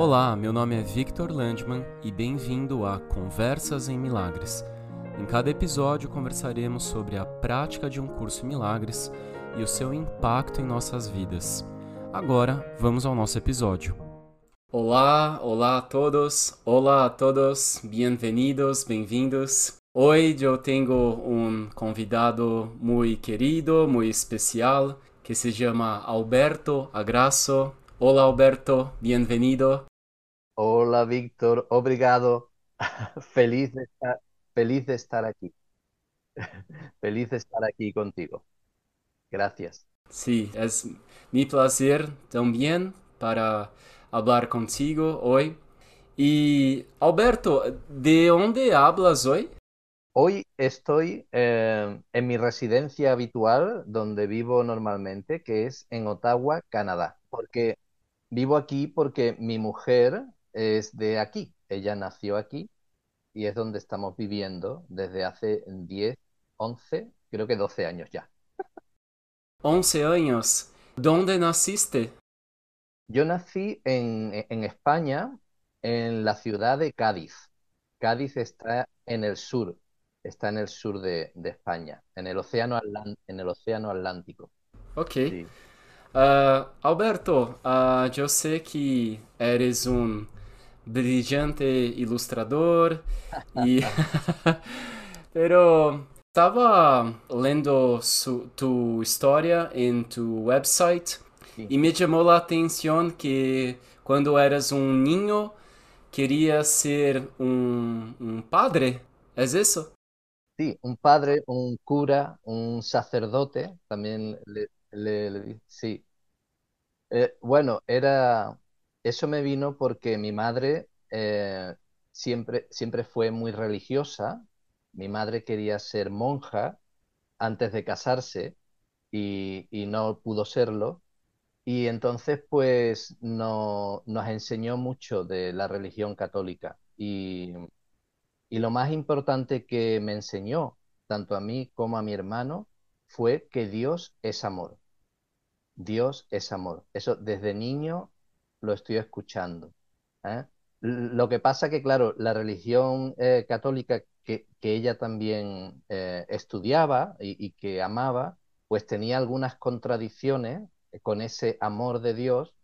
Olá, meu nome é Victor Landman e bem-vindo a Conversas em Milagres. Em cada episódio conversaremos sobre a prática de um curso em milagres e o seu impacto em nossas vidas. Agora, vamos ao nosso episódio. Olá, olá a todos, olá a todos, bem-vindos, bem-vindos. Hoje eu tenho um convidado muito querido, muito especial, que se chama Alberto Agrasso. Hola Alberto, bienvenido. Hola Víctor, obrigado. feliz, de estar, feliz de estar aquí. feliz de estar aquí contigo. Gracias. Sí, es mi placer también para hablar contigo hoy. Y Alberto, ¿de dónde hablas hoy? Hoy estoy eh, en mi residencia habitual, donde vivo normalmente, que es en Ottawa, Canadá, porque Vivo aquí porque mi mujer es de aquí. Ella nació aquí y es donde estamos viviendo desde hace 10, 11, creo que 12 años ya. 11 años. ¿Dónde naciste? Yo nací en, España, en la ciudad de Cádiz. Cádiz está en el sur, está en el sur de, España, en el, océano en el océano Atlántico. Ok. Uh, Alberto, uh, eu sei que eres um brilhante ilustrador e pero estava lendo su, tu história em tu website Sim. e me chamou a atenção que quando eras um ninho queria ser um, um padre, é isso? Sí, un padre, un cura, un sacerdote, también le, le, le sí, Eh, bueno, era, eso me vino porque mi madre eh, siempre, siempre fue muy religiosa. Mi madre quería ser monja antes de casarse y, no pudo serlo. Y entonces, pues, no, nos enseñó mucho de la religión católica. Y, y lo más importante que me enseñó, tanto a mí como a mi hermano, fue que Dios es amor. Dios es amor. Eso desde niño lo estoy escuchando. ¿eh? Lo que pasa que, claro, la religión eh, católica que, ella también eh, estudiaba y, que amaba, pues tenía algunas contradicciones con ese amor de Dios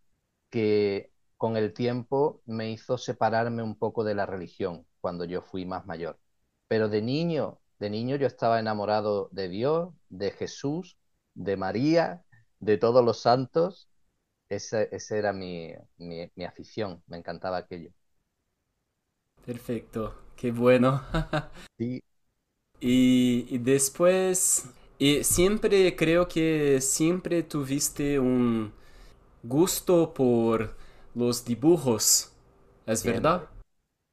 que con el tiempo me hizo separarme un poco de la religión cuando yo fui más mayor. Pero de niño, de niño yo estaba enamorado de Dios, de Jesús, de María, de todos los santos, esa, era mi, afición, me encantaba aquello. Perfecto, qué bueno. sí. Y, después, y siempre creo que siempre tuviste un gusto por los dibujos, ¿es verdad?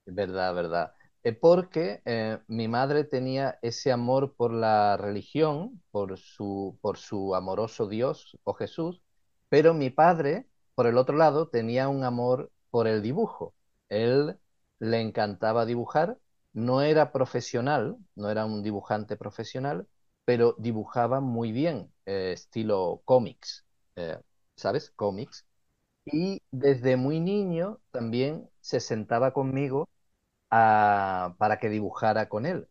Verdad, verdad. Eh, porque eh, mi madre tenía ese amor por la religión, por su, por su amoroso Dios o Jesús, pero mi padre, por el otro lado, tenía un amor por el dibujo. Él le encantaba dibujar, no era profesional, no era un dibujante profesional, pero dibujaba muy bien, eh, estilo cómics, ¿sabes? Cómics. Y desde muy niño también se sentaba conmigo para que dibujara con él.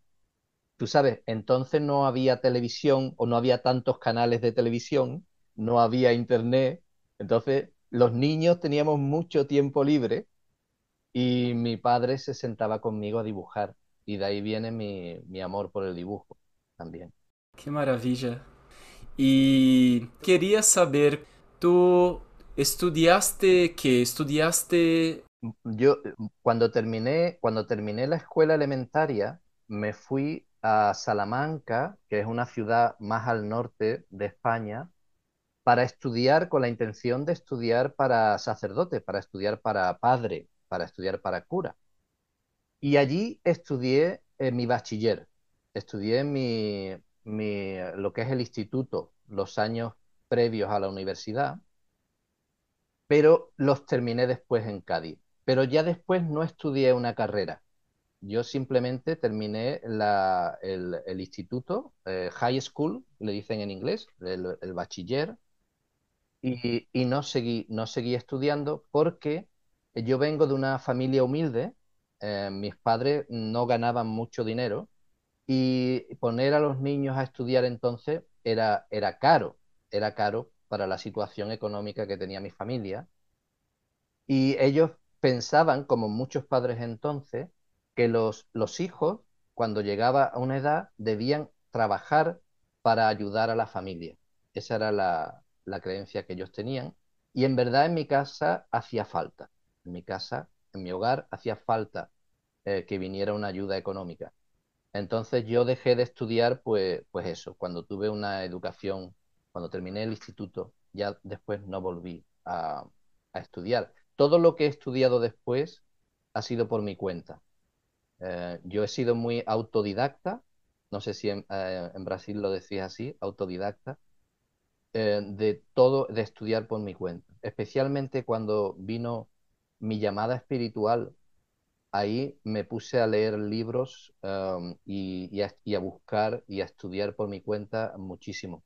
Tú sabes, entonces no había televisión o no había tantos canales de televisión, no había internet, entonces los niños teníamos mucho tiempo libre y mi padre se sentaba conmigo a dibujar y de ahí viene mi, mi amor por el dibujo también. Qué maravilla. Y quería saber, ¿tú estudiaste qué? ¿Estudiaste yo cuando terminé, cuando terminé la escuela elementaria, me fui a Salamanca, que es una ciudad más al norte de España, para estudiar con la intención de estudiar para sacerdote, para estudiar para padre, para estudiar para cura. Y allí estudié eh, mi bachiller, estudié mi, mi, lo que es el instituto, los años previos a la universidad, pero los terminé después en Cádiz pero ya después no estudié una carrera. Yo simplemente terminé el, instituto, eh, high school, le dicen en inglés, el, bachiller, y, no, seguí, no seguí estudiando porque yo vengo de una familia humilde, eh, mis padres no ganaban mucho dinero y poner a los niños a estudiar entonces era, era caro, era caro para la situación económica que tenía mi familia. Y ellos pensaban, como muchos padres entonces, que los, los hijos, cuando llegaba a una edad, debían trabajar para ayudar a la familia. Esa era la, la creencia que ellos tenían. Y en verdad en mi casa hacía falta. En mi casa, en mi hogar, hacía falta eh, que viniera una ayuda económica. Entonces yo dejé de estudiar, pues, pues eso, cuando tuve una educación, cuando terminé el instituto, ya después no volví a, estudiar. Todo lo que he estudiado después ha sido por mi cuenta. Eh, yo he sido muy autodidacta, no sé si en, eh, Brasil lo decía así, autodidacta, eh, de todo, de estudiar por mi cuenta. Especialmente cuando vino mi llamada espiritual ahí me puse a leer libros um, y, a, buscar y a estudiar por mi cuenta muchísimo.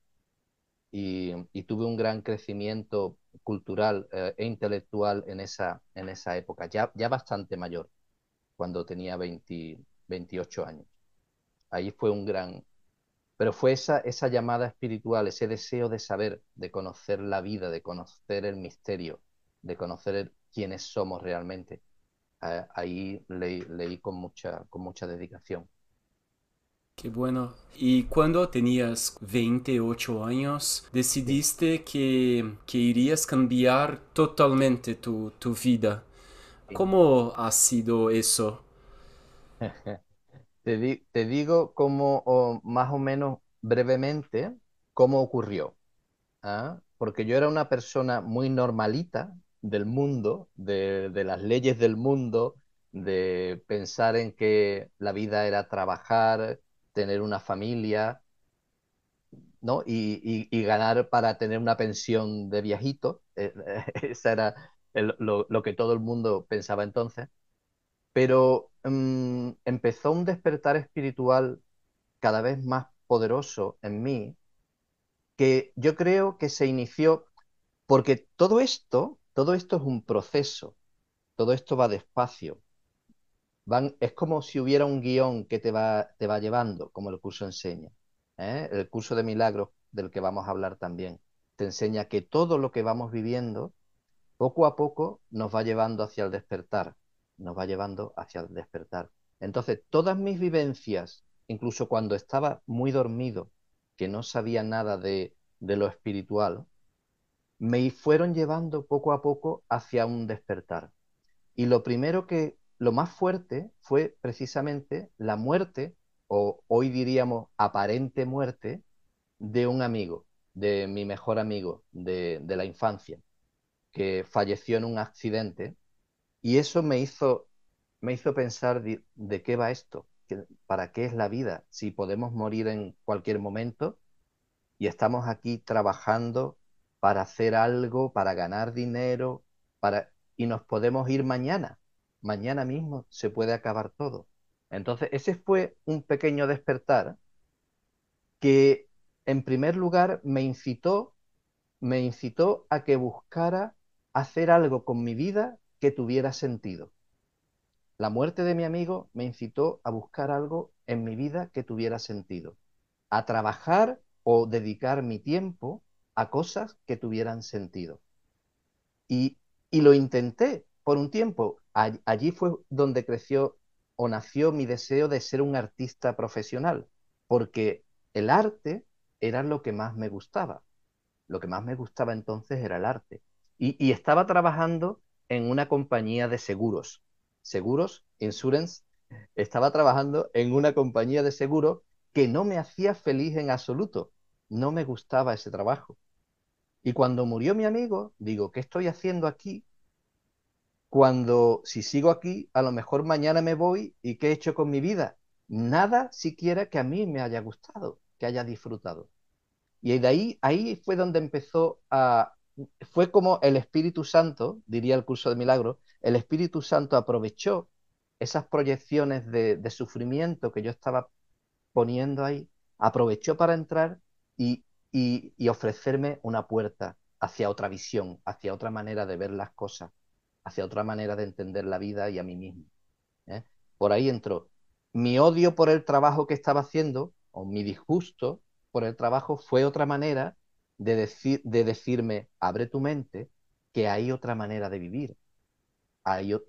Y, tuve un gran crecimiento cultural eh, e intelectual en esa, en esa época, ya, ya bastante mayor, cuando tenía 28 años. Ahí fue un gran... Pero fue esa, esa llamada espiritual, ese deseo de saber, de conocer la vida, de conocer el misterio, de conocer quiénes somos realmente ahí leí, con, mucha, con mucha dedicación. Qué bueno. Y cuando tenías 28 años, decidiste que, que irías cambiar totalmente tu, tu vida. ¿Cómo ha sido eso? te, digo cómo, más o menos brevemente, cómo ocurrió. ¿ah? Porque yo era una persona muy normalita, del mundo, de, las leyes del mundo, de pensar en que la vida era trabajar, tener una familia, ¿no? Y, ganar para tener una pensión de viejito. Eh, esa era lo, que todo el mundo pensaba entonces. Pero mm, empezó un despertar espiritual cada vez más poderoso en mí, que yo creo que se inició porque todo esto todo esto es un proceso, todo esto va despacio. Es como si hubiera un guion que te va, te va llevando, como el curso enseña. ¿eh? El curso de milagros del que vamos a hablar también, te enseña que todo lo que vamos viviendo, poco a poco, nos va llevando hacia el despertar, nos va llevando hacia el despertar. Entonces, todas mis vivencias, incluso cuando estaba muy dormido, que no sabía nada de, de lo espiritual, me fueron llevando poco a poco hacia un despertar. Y lo primero que, lo más fuerte fue precisamente la muerte, o hoy diríamos aparente muerte, de un amigo, de mi mejor amigo de, la infancia, que falleció en un accidente. Y eso me hizo, me hizo pensar de, qué va esto, para qué es la vida, si podemos morir en cualquier momento y estamos aquí trabajando para hacer algo, para ganar dinero, para... y nos podemos ir mañana. Mañana mismo se puede acabar todo. Entonces, ese fue un pequeño despertar que, en primer lugar, me incitó, me incitó a que buscara hacer algo con mi vida que tuviera sentido. La muerte de mi amigo me incitó a buscar algo en mi vida que tuviera sentido, a trabajar o dedicar mi tiempo a cosas que tuvieran sentido. Y, lo intenté por un tiempo. Allí fue donde creció o nació mi deseo de ser un artista profesional, porque el arte era lo que más me gustaba. Lo que más me gustaba entonces era el arte. Y, y estaba trabajando en una compañía de seguros. Seguros, insurance. Estaba trabajando en una compañía de seguros que no me hacía feliz en absoluto. No me gustaba ese trabajo. Y cuando murió mi amigo, digo, ¿qué estoy haciendo aquí? Cuando si sigo aquí, a lo mejor mañana me voy y ¿qué he hecho con mi vida? Nada siquiera que a mí me haya gustado, que haya disfrutado. Y de ahí, ahí fue donde empezó a... Fue como el Espíritu Santo, diría el curso de milagro, el Espíritu Santo aprovechó esas proyecciones de, de sufrimiento que yo estaba poniendo ahí, aprovechó para entrar y y, ofrecerme una puerta hacia otra visión, hacia otra manera de ver las cosas. hacia otra manera de entender la vida y a mí mismo. ¿eh? Por ahí entró. Mi odio por el trabajo que estaba haciendo, o mi disgusto por el trabajo, fue otra manera de, decir, de decirme, abre tu mente, que hay otra manera de vivir.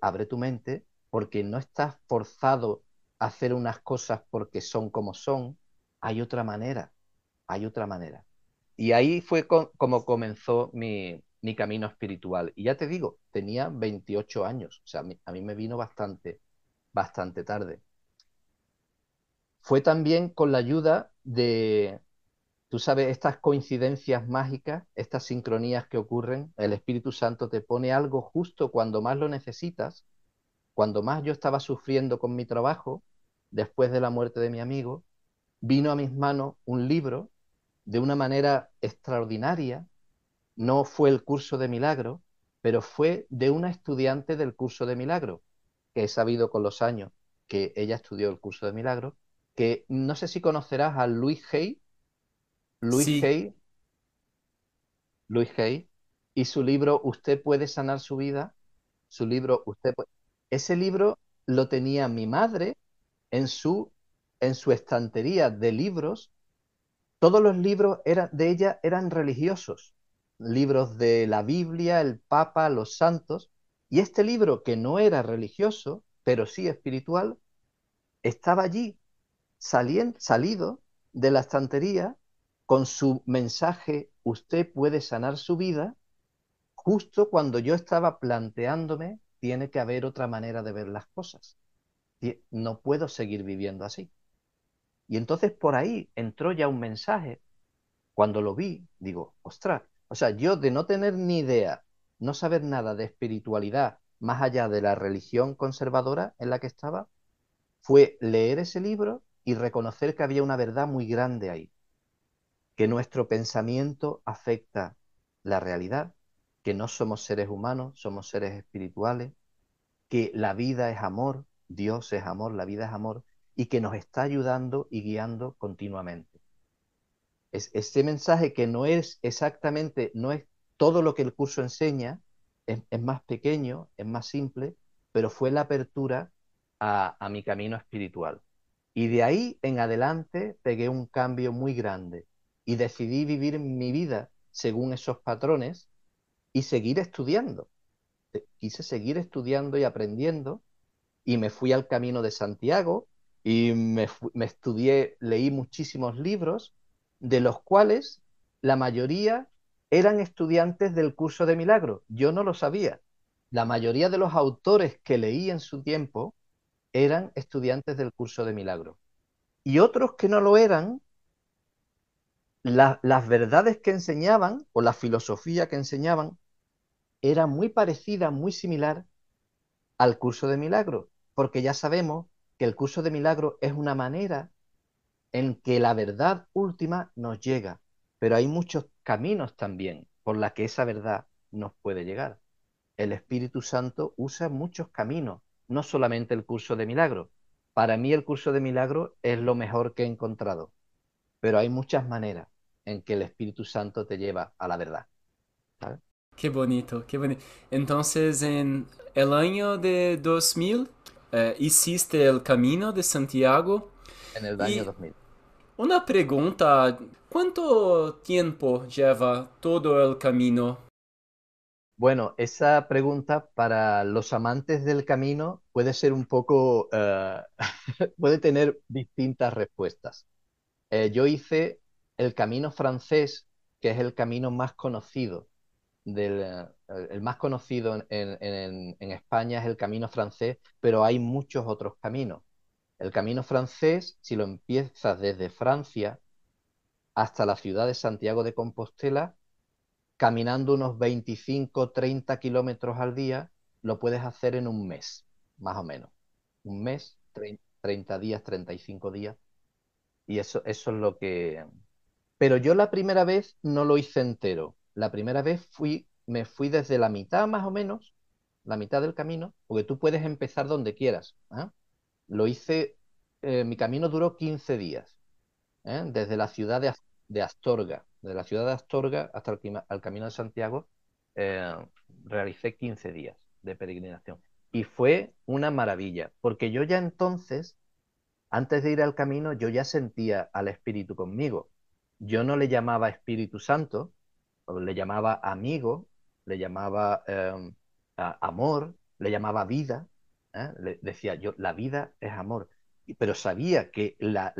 abre tu mente porque no estás forzado a hacer unas cosas porque son como son, hay otra manera, hay otra manera. Y ahí fue como comenzó mi, camino espiritual. Y ya te digo, tenía 28 años, o sea, a mí, me vino bastante, bastante tarde. Fue también con la ayuda de, tú sabes, estas coincidencias mágicas, estas sincronías que ocurren, el Espíritu Santo te pone algo justo cuando más lo necesitas. Cuando más yo estaba sufriendo con mi trabajo, después de la muerte de mi amigo, vino a mis manos un libro de una manera extraordinaria. No fue el curso de milagro, pero fue de una estudiante del curso de milagro, que he sabido con los años que ella estudió el curso de milagro, que no sé si conocerás a Luis Hay. Luis Hay. Luis Hay. Y su libro Usted puede sanar su vida. Su libro Usted puede... Ese libro lo tenía mi madre en su, en su estantería de libros todos los libros de ella eran religiosos, libros de la Biblia, el Papa, los santos, y este libro que no era religioso, pero sí espiritual, estaba allí, salido de la estantería con su mensaje, usted puede sanar su vida, justo cuando yo estaba planteándome, tiene que haber otra manera de ver las cosas. No puedo seguir viviendo así. Y entonces por ahí entró ya un mensaje. Cuando lo vi, digo, ostras, o sea, yo de no tener ni idea, no saber nada de espiritualidad más allá de la religión conservadora en la que estaba, fue leer ese libro y reconocer que había una verdad muy grande ahí, que nuestro pensamiento afecta la realidad, que no somos seres humanos, somos seres espirituales, que la vida es amor, Dios es amor, la vida es amor, y que nos está ayudando y guiando continuamente. Es este mensaje que no es exactamente, no es todo lo que el curso enseña, es, más pequeño, es más simple, pero fue la apertura a, a mi camino espiritual. Y de ahí en adelante pegué un cambio muy grande y decidí vivir mi vida según esos patrones y seguir estudiando. Quise seguir estudiando y aprendiendo y me fui al camino de Santiago, y me, estudié, leí muchísimos libros, de los cuales la mayoría eran estudiantes del curso de milagro. Yo no lo sabía. La mayoría de los autores que leí en su tiempo eran estudiantes del curso de milagro. Y otros que no lo eran, las verdades que enseñaban o la filosofía que enseñaban era muy parecida, muy similar al curso de milagro, porque ya sabemos que el curso de milagro es una manera en que la verdad última nos llega, pero hay muchos caminos también por la que esa verdad nos puede llegar. El Espíritu Santo usa muchos caminos, no solamente el curso de milagro. Para mí el curso de milagro es lo mejor que he encontrado, pero hay muchas maneras en que el Espíritu Santo te lleva a la verdad. Qué bonito, qué bonito. Entonces, en el año de 2000, eh, hiciste el Camino de Santiago. En el año 2000. Una pregunta, ¿cuánto tiempo lleva todo el camino? Bueno, esa pregunta para los amantes del camino puede ser un poco, eh, puede tener distintas respuestas. Eh, yo hice el camino francés, que es el camino más conocido del, el más conocido en, España es el camino francés, pero hay muchos otros caminos. El camino francés, si lo empiezas desde Francia hasta la ciudad de Santiago de Compostela, caminando unos 25, 30 kilómetros al día, lo puedes hacer en un mes, más o menos. Un mes, 30 días, 35 días. Y eso, eso es lo que... Pero yo la primera vez no lo hice entero. La primera vez fui me fui desde la mitad más o menos, la mitad del camino, porque tú puedes empezar donde quieras. ¿ah? Lo hice, eh, mi camino duró 15 días, ¿eh? desde la ciudad de, Astorga, de la ciudad de Astorga hasta el, camino de Santiago, eh, realicé 15 días. de peregrinación. Y fue una maravilla, porque yo ya entonces, antes de ir al camino, yo ya sentía al Espíritu conmigo. Yo no le llamaba Espíritu Santo, le llamaba amigo, le llamaba em, amor, le llamaba vida. ¿eh? Le decía yo, la vida es amor. Pero sabía que la,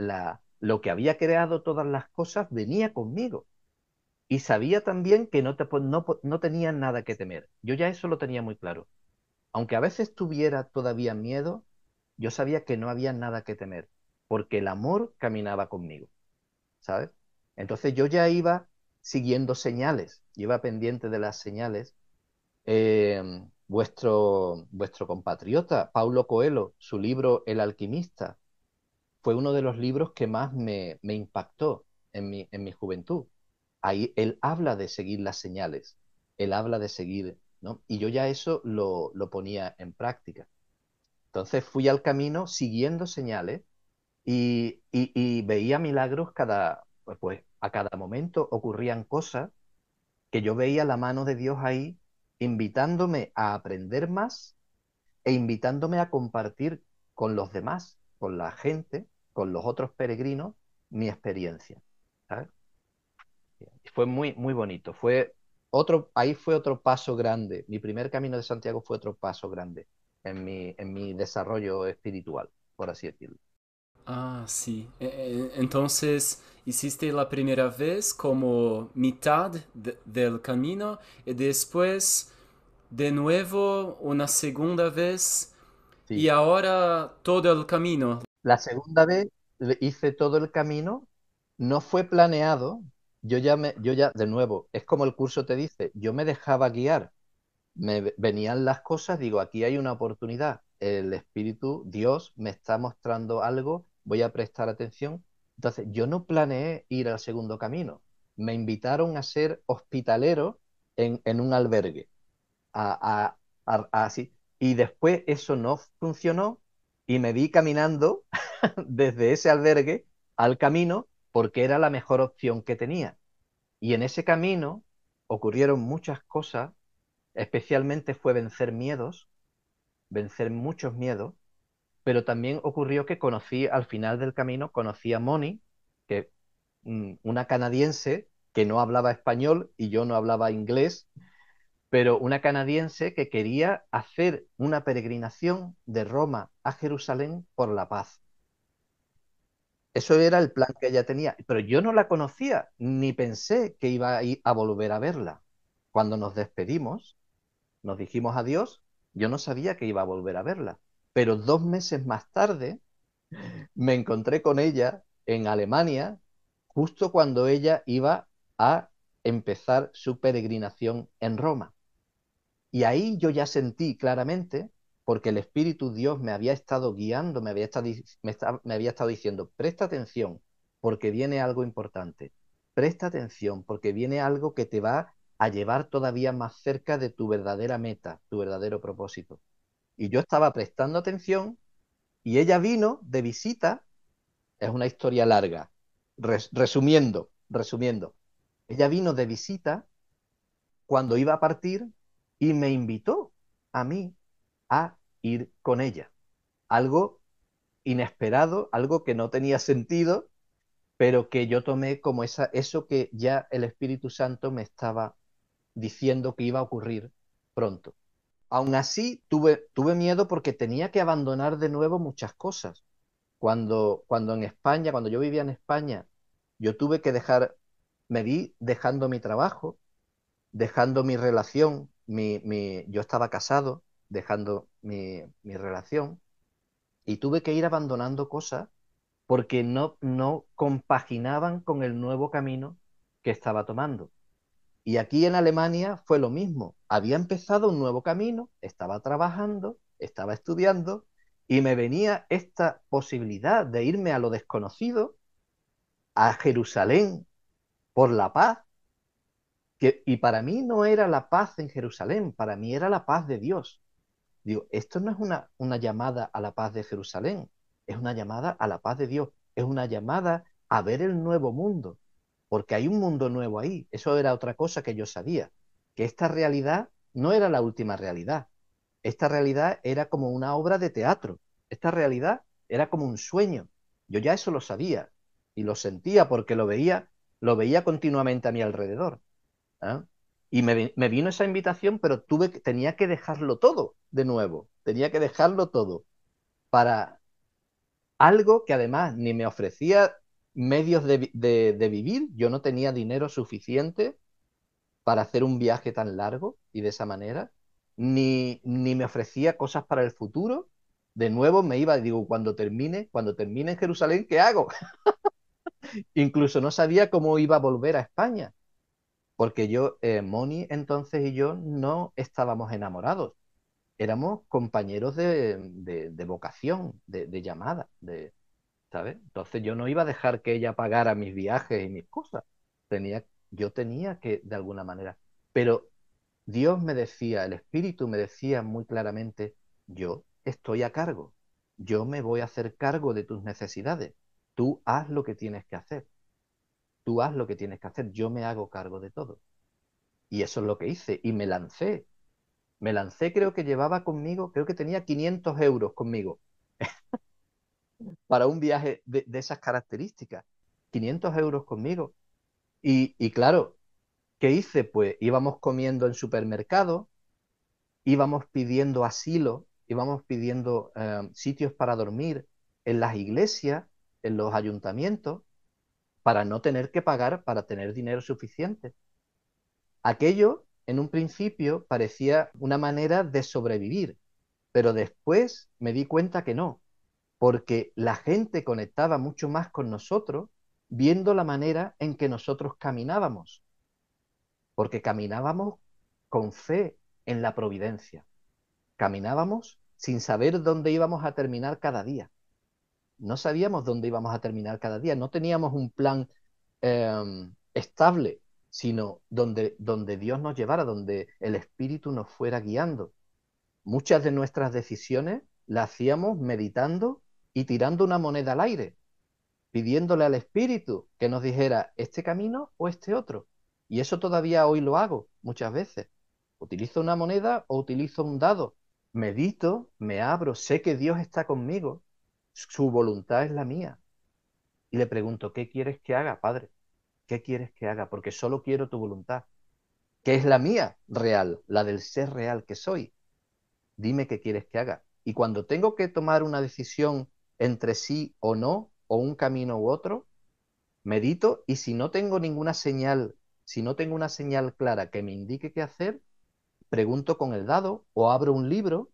lo que había creado todas las cosas venía conmigo. Y sabía también que no, no tenía nada que temer. Yo ya eso lo tenía muy claro. Aunque a veces tuviera todavía miedo, yo sabía que no había nada que temer, porque el amor caminaba conmigo, ¿sabes? Entonces yo ya iba siguiendo señales, iba pendiente de las señales. Em, vuestro, vuestro compatriota, Paulo Coelho, su libro El alquimista, fue uno de los libros que más me, me impactó en mi, en mi juventud. Ahí él habla de seguir las señales, él habla de seguir, ¿no? Y yo ya eso lo, lo ponía en práctica. Entonces fui al camino siguiendo señales y, y, veía milagros cada, pues, pues a cada momento ocurrían cosas que yo veía la mano de Dios ahí invitándome a aprender más e invitándome a compartir con los demás, con la gente, con los otros peregrinos, mi experiencia. Fue muy, muy bonito. Fue otro, ahí fue otro paso grande. Mi primer camino de Santiago fue otro paso grande en mi, en mi desarrollo espiritual, por así decirlo. Ah, sí. E, e, entonces, hiciste la primera vez como mitad del camino y después de nuevo una segunda vez y ahora todo el camino. La segunda vez hice todo el camino, no fue planeado, yo ya me, yo ya, de nuevo, es como el curso te dice, yo me dejaba guiar, me venían las cosas, digo, aquí hay una oportunidad, el Espíritu, Dios me está mostrando algo voy a prestar atención. Entonces, yo no planeé ir al segundo camino. Me invitaron a ser hospitalero en, un albergue. A, así. Y después eso no funcionó y me vi caminando desde ese albergue al camino porque era la mejor opción que tenía. Y en ese camino ocurrieron muchas cosas, especialmente fue vencer miedos, vencer muchos miedos, pero también ocurrió que conocí al final del camino, conocí a Moni, que mm, una canadiense que no hablaba español y yo no hablaba inglés, pero una canadiense que quería hacer una peregrinación de Roma a Jerusalén por la paz. Eso era el plan que ella tenía, pero yo no la conocía, ni pensé que iba a, ir a volver a verla. Cuando nos despedimos, nos dijimos adiós, yo no sabía que iba a volver a verla. Pero dos meses más tarde me encontré con ella en Alemania, justo cuando ella iba a empezar su peregrinación en Roma. Y ahí yo ya sentí claramente, porque el Espíritu Dios me había estado guiando, me había estado, me, había estado diciendo, presta atención, porque viene algo importante. Presta atención, porque viene algo que te va a llevar todavía más cerca de tu verdadera meta, tu verdadero propósito. Y yo estaba prestando atención y ella vino de visita. Es una historia larga. resumiendo, resumiendo. Ella vino de visita cuando iba a partir y me invitó a mí a ir con ella. Algo inesperado, algo que no tenía sentido, pero que yo tomé como esa, eso que ya el Espíritu Santo me estaba diciendo que iba a ocurrir pronto. Aún así, tuve, tuve miedo porque tenía que abandonar de nuevo muchas cosas. Cuando, cuando en España, cuando yo vivía en España, yo tuve que dejar, me vi dejando mi trabajo, dejando mi relación, mi, mi, yo estaba casado, dejando mi, mi relación, y tuve que ir abandonando cosas porque no, no compaginaban con el nuevo camino que estaba tomando. Y aquí en Alemania fue lo mismo. Había empezado un nuevo camino, estaba trabajando, estaba estudiando y me venía esta posibilidad de irme a lo desconocido, a Jerusalén, por la paz. Y para mí no era la paz en Jerusalén, para mí era la paz de Dios. Digo, esto no es una llamada a la paz de Jerusalén, es una llamada a la paz de Dios, es una llamada a ver el nuevo mundo, porque hay un mundo nuevo ahí. Eso era otra cosa que yo sabía, que esta realidad no era la última realidad. esta realidad era como una obra de teatro, esta realidad era como un sueño. Yo ya eso lo sabía y lo sentía porque lo veía, lo veía continuamente a mi alrededor. ¿ah? Y me, vino esa invitación, pero tuve, tenía que dejarlo todo de nuevo, tenía que dejarlo todo para algo que además ni me ofrecía medios de, vivir, yo no tenía dinero suficiente para hacer un viaje tan largo y de esa manera, ni, ni me ofrecía cosas para el futuro. De nuevo me iba, digo, cuando termine, cuando termine en Jerusalén, ¿qué hago? Incluso no sabía cómo iba a volver a España, porque yo, eh, Moni entonces y yo no estábamos enamorados, éramos compañeros de, de, vocación, de llamada, de, Entonces yo no iba a dejar que ella pagara mis viajes y mis cosas. Tenía, yo tenía que, de alguna manera. Pero Dios me decía, el Espíritu me decía muy claramente, yo estoy a cargo, yo me voy a hacer cargo de tus necesidades, tú haz lo que tienes que hacer, tú haz lo que tienes que hacer, yo me hago cargo de todo. Y eso es lo que hice, y me lancé. Me lancé, creo que llevaba conmigo, creo que tenía 500 euros conmigo para un viaje de, esas características. 500 euros conmigo. Y, claro, ¿qué hice? Pues íbamos comiendo en supermercado, íbamos pidiendo asilo, íbamos pidiendo eh, sitios para dormir en las iglesias, en los ayuntamientos, para no tener que pagar, para tener dinero suficiente. Aquello, en un principio, parecía una manera de sobrevivir, pero después me di cuenta que no, porque la gente conectaba mucho más con nosotros viendo la manera en que nosotros caminábamos, porque caminábamos con fe en la providencia, caminábamos sin saber dónde íbamos a terminar cada día. No sabíamos dónde íbamos a terminar cada día, no teníamos un plan em, estable, sino donde, donde Dios nos llevara, donde el Espíritu nos fuera guiando. Muchas de nuestras decisiones las hacíamos meditando y tirando una moneda al aire, pidiéndole al Espíritu que nos dijera este camino o este otro. Y eso todavía hoy lo hago muchas veces. Utilizo una moneda o utilizo un dado. Medito, me abro, sé que Dios está conmigo, su voluntad es la mía. Y le pregunto, ¿qué quieres que haga, Padre? ¿Qué quieres que haga? Porque solo quiero tu voluntad, que es la mía real, la del ser real que soy. Dime qué quieres que haga. Y cuando tengo que tomar una decisión entre sí o no, o un camino u otro, medito y si no tengo ninguna señal, si no tengo una señal clara que me indique qué hacer, pregunto con el dado o abro un libro,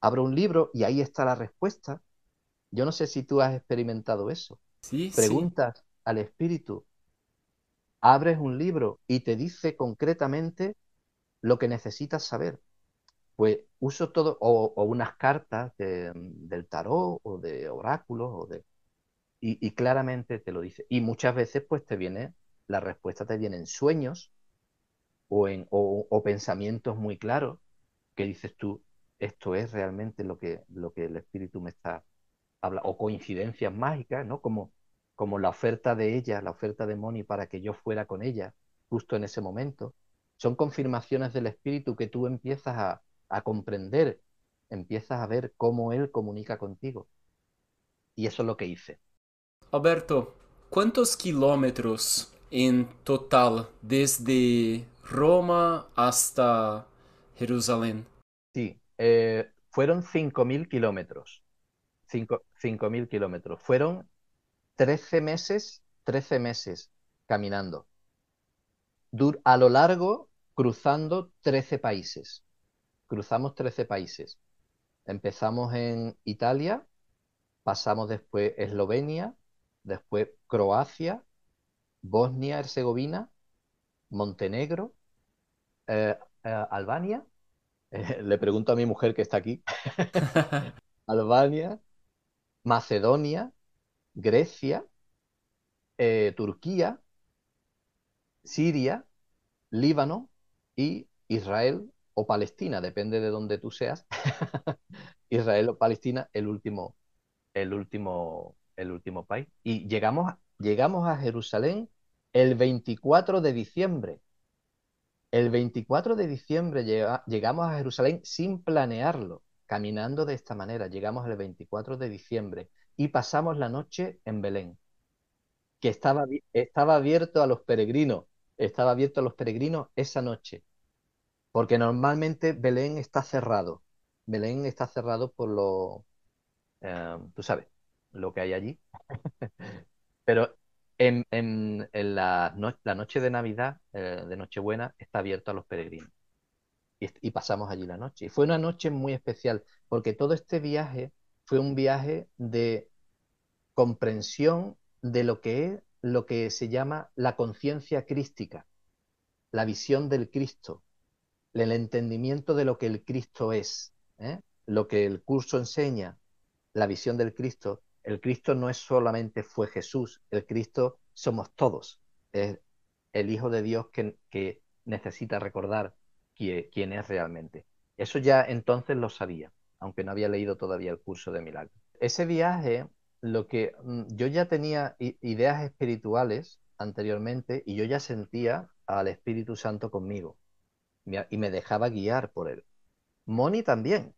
abro un libro y ahí está la respuesta. Yo no sé si tú has experimentado eso. Sí, Preguntas al espíritu, abres un libro y te dice concretamente lo que necesitas saber pues uso todo, o, unas cartas del tarot o de oráculos, o de, y, claramente te lo dice. Y muchas veces pues te viene, la respuesta te viene en sueños o, en, o, pensamientos muy claros que dices tú, esto es realmente lo que, lo que el espíritu me está hablando, o coincidencias mágicas, ¿no? Como, como la oferta de ella, la oferta de Moni para que yo fuera con ella justo en ese momento. Son confirmaciones del espíritu que tú empiezas a, a comprender, empiezas a ver cómo Él comunica contigo. Y eso es lo que hice. Alberto, ¿cuántos kilómetros en total desde Roma hasta Jerusalén? Sí, eh, fueron 5.000 kilómetros. 5.000 kilómetros. Fueron 13 meses, 13 meses caminando. a lo largo, cruzando 13 países cruzamos 13 países. Empezamos en Italia, pasamos después Eslovenia, después Croacia, Bosnia, Herzegovina, Montenegro, eh, eh, Albania. le pregunto a mi mujer que está aquí. Albania, Macedonia, Grecia, eh, Turquía, Siria, Líbano y Israel o Palestina, depende de donde tú seas, Israel o Palestina, el último, el último, el último país. Y llegamos, llegamos a Jerusalén el 24 de diciembre. El 24 de diciembre llegamos a Jerusalén sin planearlo, caminando de esta manera. Llegamos el 24 de diciembre y pasamos la noche en Belén, que estaba, estaba abierto a los peregrinos, estaba abierto a los peregrinos esa noche, porque normalmente Belén está cerrado. Belén está cerrado por lo, eh, tú sabes, lo que hay allí. Pero en, la, la, noche de Navidad, eh, de Nochebuena, está abierto a los peregrinos. Y, pasamos allí la noche. Y fue una noche muy especial, porque todo este viaje fue un viaje de comprensión de lo que es lo que se llama la conciencia crística, la visión del Cristo, el entendimiento de lo que el Cristo es, ¿eh? lo que el curso enseña, la visión del Cristo, el Cristo no es solamente fue Jesús, el Cristo somos todos. Es el Hijo de Dios que, necesita recordar quién, es realmente. Eso ya entonces lo sabía, aunque no había leído todavía el curso de milagros. Ese viaje, lo que mm, yo ya tenía ideas espirituales anteriormente y yo ya sentía al Espíritu Santo conmigo y me dejaba guiar por él. Moni también.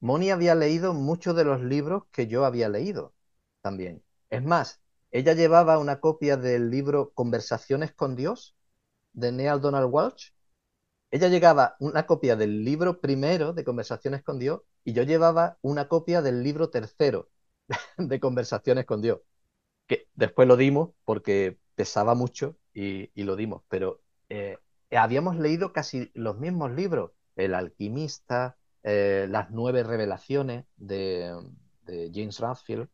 Moni había leído muchos de los libros que yo había leído también. Es más, ella llevaba una copia del libro Conversaciones con Dios de Neil Donald Walsh. Ella llegaba una copia del libro primero de Conversaciones con Dios y yo llevaba una copia del libro tercero de Conversaciones con Dios, que después lo dimos porque pesaba mucho y, lo dimos, pero eh, habíamos leído casi los mismos libros, El alquimista, eh, las nueve revelaciones de, James Radfield.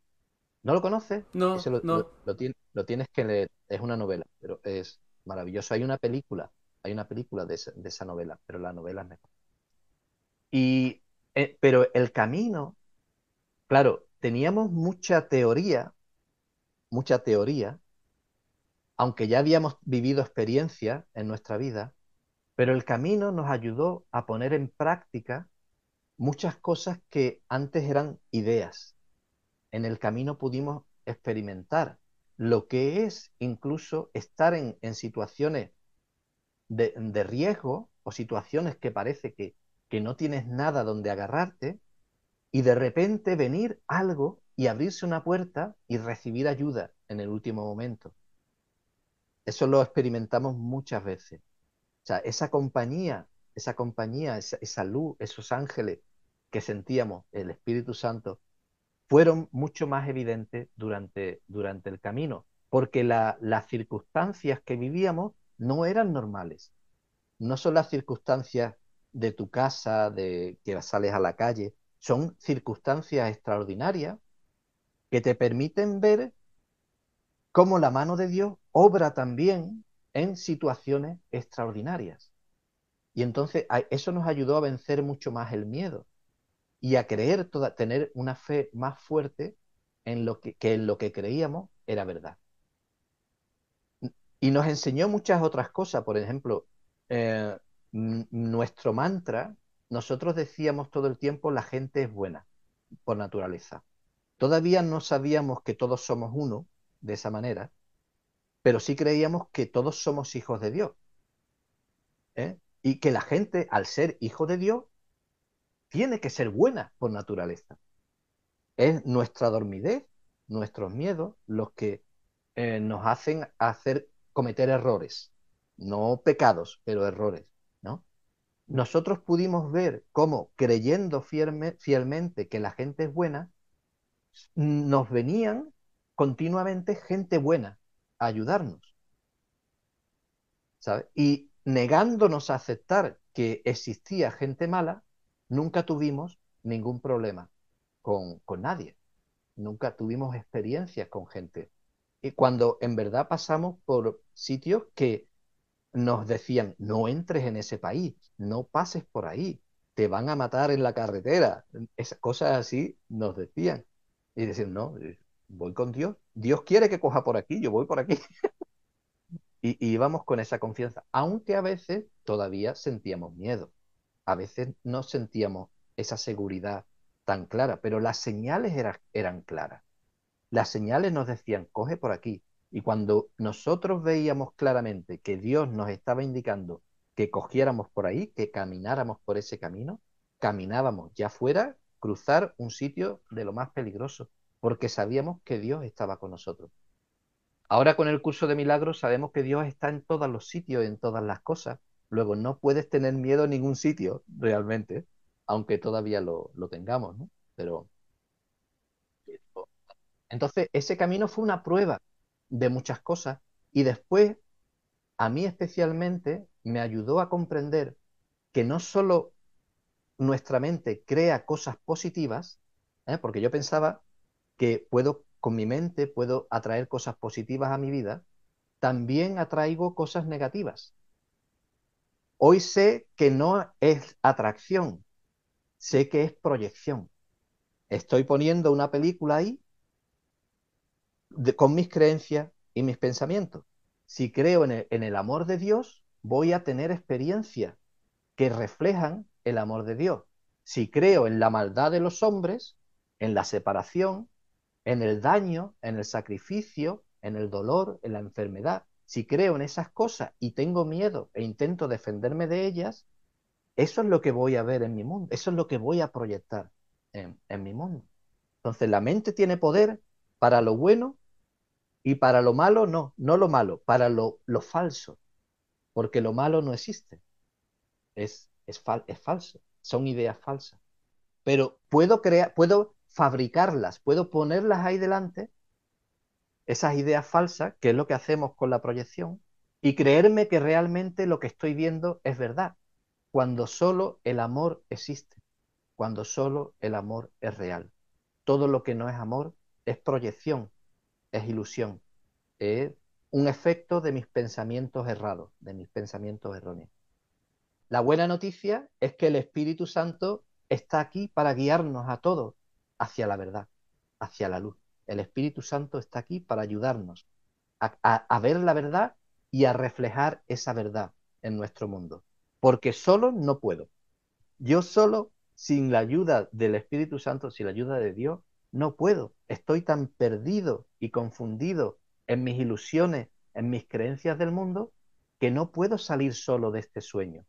¿No lo conoces? No, lo, no. Lo, tienes que leer. Es una novela, pero es maravilloso. Hay una película, hay una película de, esa novela, pero la novela es mejor. Y, eh, pero el camino, claro, teníamos mucha teoría, mucha teoría, aunque ya habíamos vivido experiencias en nuestra vida, pero el camino nos ayudó a poner en práctica muchas cosas que antes eran ideas. En el camino pudimos experimentar lo que es incluso estar en, situaciones de, riesgo o situaciones que parece que, que no tienes nada donde agarrarte y de repente venir algo y abrirse una puerta y recibir ayuda en el último momento. Eso lo experimentamos muchas veces. O sea, esa compañía esa compañía, esa, luz, esos ángeles que sentíamos, el Espíritu Santo, fueron mucho más evidentes durante, durante el camino, porque las circunstancias que vivíamos no eran normales. No son las circunstancias de tu casa, de que sales a la calle, son circunstancias extraordinarias que te permiten ver cómo la mano de Dios obra también en situaciones extraordinarias. Y entonces eso nos ayudó a vencer mucho más el miedo y a creer, toda, tener una fe más fuerte en lo que, en lo que creíamos era verdad. Y nos enseñó muchas otras cosas. Por ejemplo, eh, nuestro mantra, nosotros decíamos todo el tiempo, la gente es buena por naturaleza. Todavía no sabíamos que todos somos uno de esa manera, pero sí creíamos que todos somos hijos de Dios. ¿eh? y que la gente, al ser hijo de Dios, tiene que ser buena por naturaleza. Es nuestra dormidez, nuestros miedos, los que eh, nos hacen hacer cometer errores, no pecados, pero errores, ¿no? Nosotros pudimos ver cómo, creyendo fielmente que la gente es buena, nos venían continuamente gente buena ayudarnos. ¿sabes? Y negándonos a aceptar que existía gente mala, nunca tuvimos ningún problema con, nadie. Nunca tuvimos experiencias con gente. Y cuando en verdad pasamos por sitios que nos decían, no entres en ese país, no pases por ahí, te van a matar en la carretera. Esas cosas así nos decían. Y decían, no, voy con Dios. Dios quiere que coja por aquí, yo voy por aquí. Y, íbamos con esa confianza, aunque a veces todavía sentíamos miedo, a veces no sentíamos esa seguridad tan clara, pero las señales eran claras. Las señales nos decían, coge por aquí. Y cuando nosotros veíamos claramente que Dios nos estaba indicando que cogiéramos por ahí, que camináramos por ese camino, caminábamos ya fuera, cruzar un sitio de lo más peligroso, porque sabíamos que Dios estaba con nosotros. Ahora con el curso de milagros sabemos que Dios está en todos los sitios, en todas las cosas. Luego no puedes tener miedo en ningún sitio realmente, aunque todavía lo, lo tengamos, ¿no? Pero entonces ese camino fue una prueba de muchas cosas y después a mí especialmente me ayudó a comprender que no solo nuestra mente crea cosas positivas, ¿eh? porque yo pensaba que puedo, con mi mente, puedo atraer cosas positivas a mi vida, también atraigo cosas negativas. Hoy sé que no es atracción, sé que es proyección. Estoy poniendo una película ahí con mis creencias y mis pensamientos. Si creo en el, amor de Dios, voy a tener experiencias que reflejan el amor de Dios. Si creo en la maldad de los hombres, en la separación, en el daño, en el sacrificio, en el dolor, en la enfermedad, si creo en esas cosas y tengo miedo e intento defenderme de ellas, eso es lo que voy a ver en mi mundo, eso es lo que voy a proyectar en, mi mundo. Entonces la mente tiene poder para lo bueno y para lo malo, no, no lo malo, para lo, lo falso, porque lo malo no existe, es, es, es falso, son ideas falsas. Pero puedo crear, puedo fabricarlas, puedo ponerlas ahí delante, esas ideas falsas, que es lo que hacemos con la proyección, y creerme que realmente lo que estoy viendo es verdad, cuando solo el amor existe, cuando solo el amor es real. Todo lo que no es amor es proyección, es ilusión, es un efecto de mis pensamientos errados, de mis pensamientos erróneos. La buena noticia es que el Espíritu Santo está aquí para guiarnos a todos hacia la verdad, hacia la luz. El Espíritu Santo está aquí para ayudarnos a, ver la verdad y a reflejar esa verdad en nuestro mundo. Porque solo no puedo. Yo solo, sin la ayuda del Espíritu Santo, sin la ayuda de Dios, no puedo. Estoy tan perdido y confundido en mis ilusiones, en mis creencias del mundo, que no puedo salir solo de este sueño.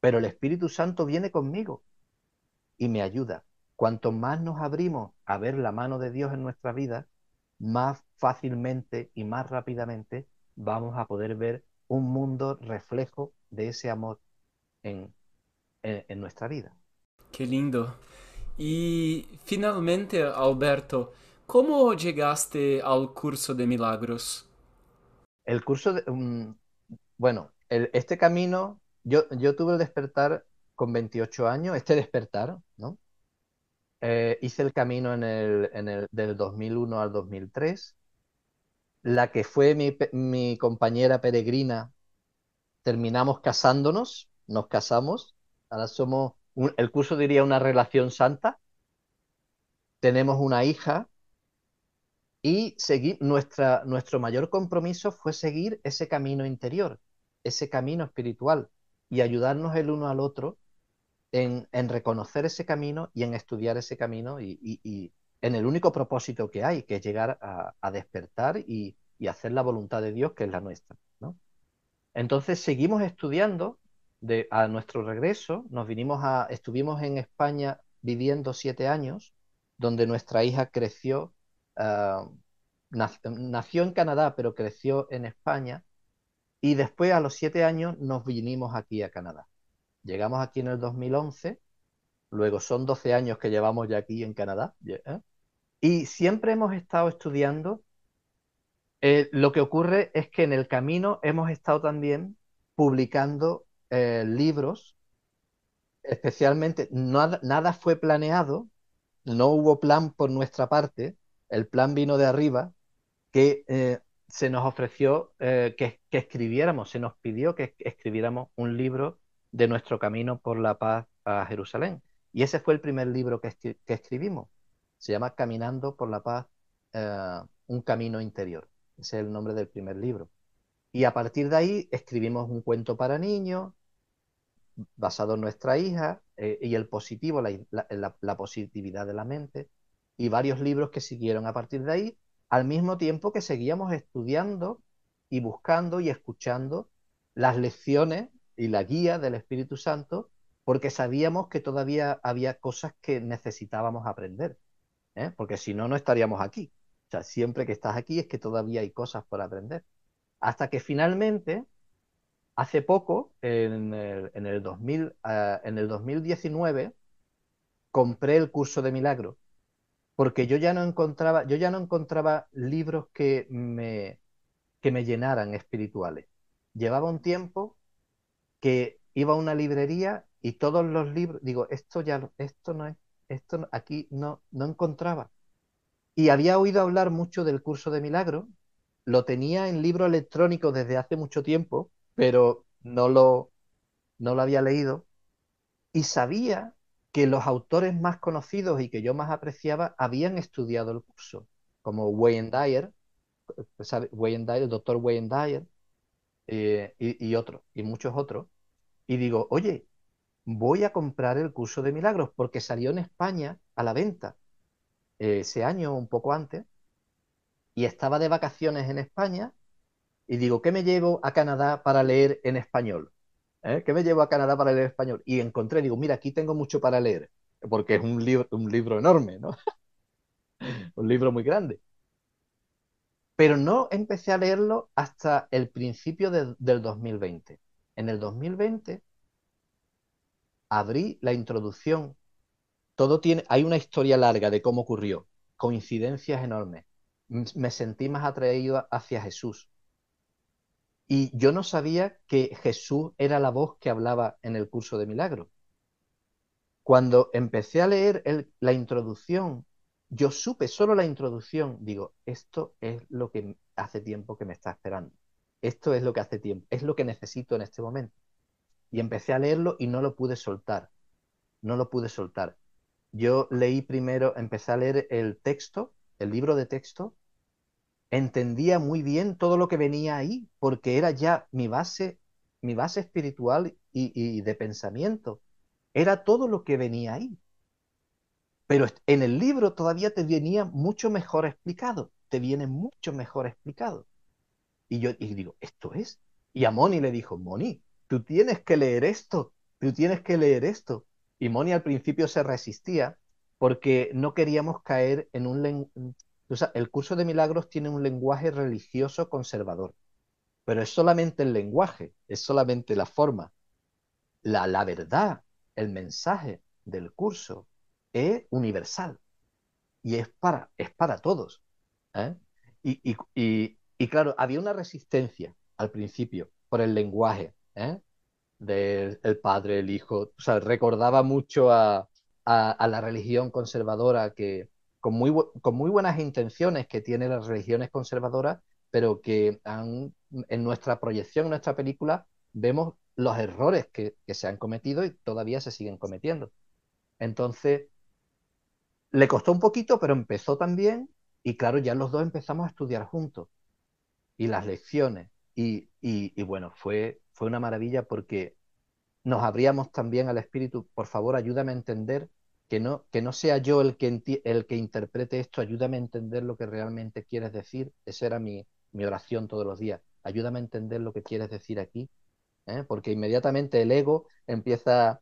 Pero el Espíritu Santo viene conmigo y me ayuda. Cuanto más nos abrimos a ver la mano de Dios en nuestra vida, más fácilmente y más rápidamente vamos a poder ver un mundo reflejo de ese amor en, en nuestra vida. Qué lindo. Y finalmente, Alberto, ¿cómo llegaste al curso de milagros? El curso de... Um, bueno, este camino, yo, yo tuve el despertar con 28 años, este despertar, ¿no? Eh, hice el camino en el, en el, del 2001 al 2003. La que fue mi, mi compañera peregrina, terminamos casándonos, nos casamos, ahora somos el curso diría una relación santa. Tenemos una hija y seguir, nuestra, nuestro mayor compromiso fue seguir ese camino interior, ese camino espiritual y ayudarnos el uno al otro en, reconocer ese camino y en estudiar ese camino y, en el único propósito que hay, que es llegar a, despertar y, hacer la voluntad de Dios, que es la nuestra. Entonces seguimos estudiando a nuestro regreso, nos vinimos a, estuvimos en España viviendo siete años, donde nuestra hija creció, ah, nació en Canadá, pero creció en España, y después a los siete años nos vinimos aquí a Canadá. Llegamos aquí en el 2011, luego son 12 años que llevamos ya aquí en Canadá, ¿eh? y siempre hemos estado estudiando. Eh, lo que ocurre es que en el camino hemos estado también publicando eh, libros, especialmente, nada fue planeado, no hubo plan por nuestra parte, el plan vino de arriba, que se nos ofreció que, escribiéramos, se nos pidió que escribiéramos un libro de nuestro camino por la paz a Jerusalén. Y ese fue el primer libro que, escribimos. Se llama Caminando por la paz, un camino interior. Ese es el nombre del primer libro. Y a partir de ahí escribimos un cuento para niños, basado en nuestra hija eh, y el positivo, la, positividad de la mente, y varios libros que siguieron a partir de ahí, al mismo tiempo que seguíamos estudiando y buscando y escuchando las lecciones y la guía del Espíritu Santo porque sabíamos que todavía había cosas que necesitábamos aprender, ¿eh? porque si no, no estaríamos aquí. O sea, siempre que estás aquí es que todavía hay cosas por aprender. Hasta que finalmente, hace poco, en el, en el, 2000, uh, en el 2019, compré el curso de milagro, porque yo ya no encontraba, yo ya no encontraba libros que me, que me llenaran espirituales. Llevaba un tiempo que iba a una librería y todos los libros, digo, esto ya, esto no es, esto aquí no, no encontraba. Y había oído hablar mucho del curso de milagro, lo tenía en libro electrónico desde hace mucho tiempo, pero no lo, no lo había leído. Y sabía que los autores más conocidos y que yo más apreciaba habían estudiado el curso, como Wayne Dyer, Wayne Dyer el doctor Wayne Dyer, eh, y, y otros, y muchos otros. Y digo, oye, voy a comprar el curso de milagros porque salió en España a la venta eh, ese año, un poco antes, y estaba de vacaciones en España y digo, ¿qué me llevo a Canadá para leer en español? ¿Eh? ¿Qué me llevo a Canadá para leer en español? Y encontré, digo, mira, aquí tengo mucho para leer, porque es un libro, un libro enorme, ¿no? un libro muy grande. Pero no empecé a leerlo hasta el principio de, del 2020. En el 2020 abrí la introducción. Todo tiene, hay una historia larga de cómo ocurrió, coincidencias enormes. Me sentí más atraído hacia Jesús. Y yo no sabía que Jesús era la voz que hablaba en el curso de milagros. Cuando empecé a leer la introducción, yo supe solo la introducción, digo, esto es lo que hace tiempo que me está esperando. Esto es lo que hace tiempo, es lo que necesito en este momento y empecé a leerlo y no lo pude soltar. No lo pude soltar. Yo leí primero, empecé a leer el texto, el libro de texto, entendía muy bien todo lo que venía ahí, porque era ya mi base, mi base espiritual y, y de pensamiento. Era todo lo que venía ahí. Pero en el libro todavía te venía mucho mejor explicado, te viene mucho mejor explicado. Y yo y digo, ¿esto es? Y a Moni le dijo, Moni, tú tienes que leer esto, tú tienes que leer esto. Y Moni al principio se resistía porque no queríamos caer en un... Sea, el curso de milagros tiene un lenguaje religioso conservador, pero es solamente el lenguaje, es solamente la forma. La, la verdad, el mensaje del curso es universal y es para, es para todos. ¿eh? Y, y, y, claro, había una resistencia al principio por el lenguaje, ¿eh? del el padre, el hijo. O sea, recordaba mucho a, a, la religión conservadora que, con muy, con muy buenas intenciones que tiene las religiones conservadoras, pero que en nuestra proyección, en nuestra película, vemos los errores que, se han cometido y todavía se siguen cometiendo. Entonces, le costó un poquito, pero empezó también y claro, ya los dos empezamos a estudiar juntos y las lecciones y, y, bueno, fue, fue una maravilla porque nos abríamos también al Espíritu, por favor, ayúdame a entender que no, que no sea yo el que, el que interprete esto, ayúdame a entender lo que realmente quieres decir. Esa era mi, mi oración todos los días. Ayúdame a entender lo que quieres decir aquí, ¿eh? porque inmediatamente el ego empieza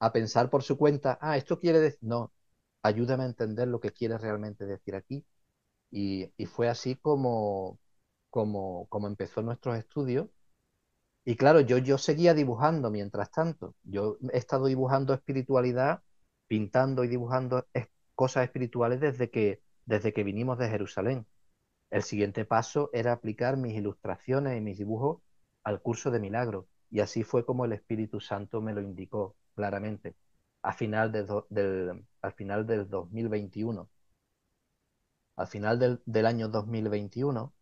a pensar por su cuenta, ah, esto quiere decir, no, ayúdame a entender lo que quieres realmente decir aquí. Y, fue así como, como, como empezó nuestros estudios y claro, yo, yo seguía dibujando mientras tanto. Yo he estado dibujando espiritualidad, pintando y dibujando cosas espirituales desde que, desde que vinimos de Jerusalén. El siguiente paso era aplicar mis ilustraciones y mis dibujos al curso de milagros. Y así fue como el Espíritu Santo me lo indicó claramente a final del, al final del 2021. Al final del, del año 2021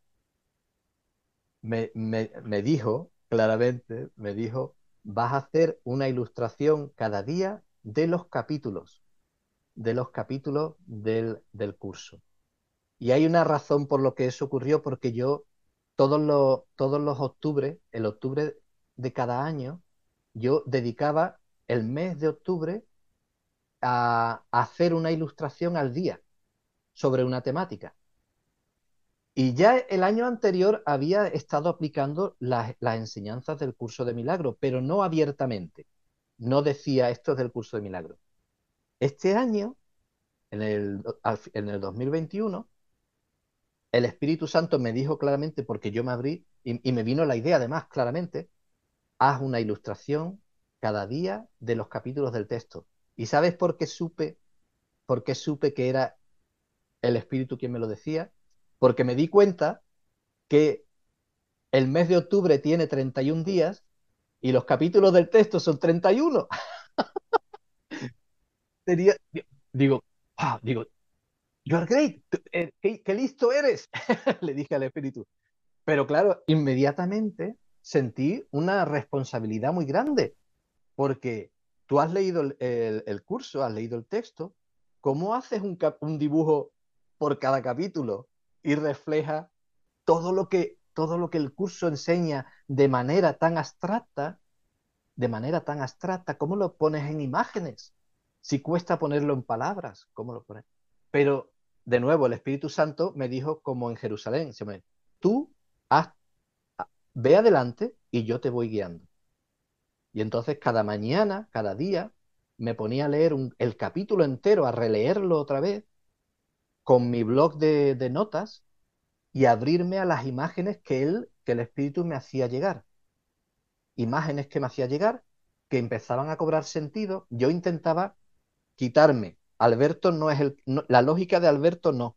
me, me, me dijo claramente me dijo, vas a hacer una ilustración cada día de los capítulos, de los capítulos del, del curso. Y hay una razón por lo que eso ocurrió, porque yo todos los, todos los octubres, el octubre de cada año, yo dedicaba el mes de octubre a, hacer una ilustración al día sobre una temática. Y ya el año anterior había estado aplicando las, enseñanzas del curso de milagro, pero no abiertamente. No decía esto es del curso de milagro. Este año, en el, en el 2021, el Espíritu Santo me dijo claramente, porque yo me abrí, y, me vino la idea además claramente, haz una ilustración cada día de los capítulos del texto. ¿Y sabes por qué supe, por qué supe que era el Espíritu quien me lo decía? Porque me di cuenta que el mes de octubre tiene 31 días y los capítulos del texto son 31. digo, ah, digo, You're great, eh, qué, listo eres, le dije al espíritu. Pero claro, inmediatamente sentí una responsabilidad muy grande, porque tú has leído el, curso, has leído el texto, ¿cómo haces un, dibujo por cada capítulo y refleja todo lo, que, todo lo que el curso enseña de manera tan abstracta? De manera tan abstracta, ¿cómo lo pones en imágenes? Si cuesta ponerlo en palabras, ¿cómo lo pones? Pero de nuevo, el Espíritu Santo me dijo como en Jerusalén, tú ve adelante y yo te voy guiando. Y entonces cada mañana, cada día, me ponía a leer el capítulo entero, a releerlo otra vez, con mi blog de, notas y abrirme a las imágenes que él, que el Espíritu me hacía llegar. Imágenes que me hacía llegar, que empezaban a cobrar sentido. Yo intentaba quitarme Alberto no es el, la lógica de Alberto no.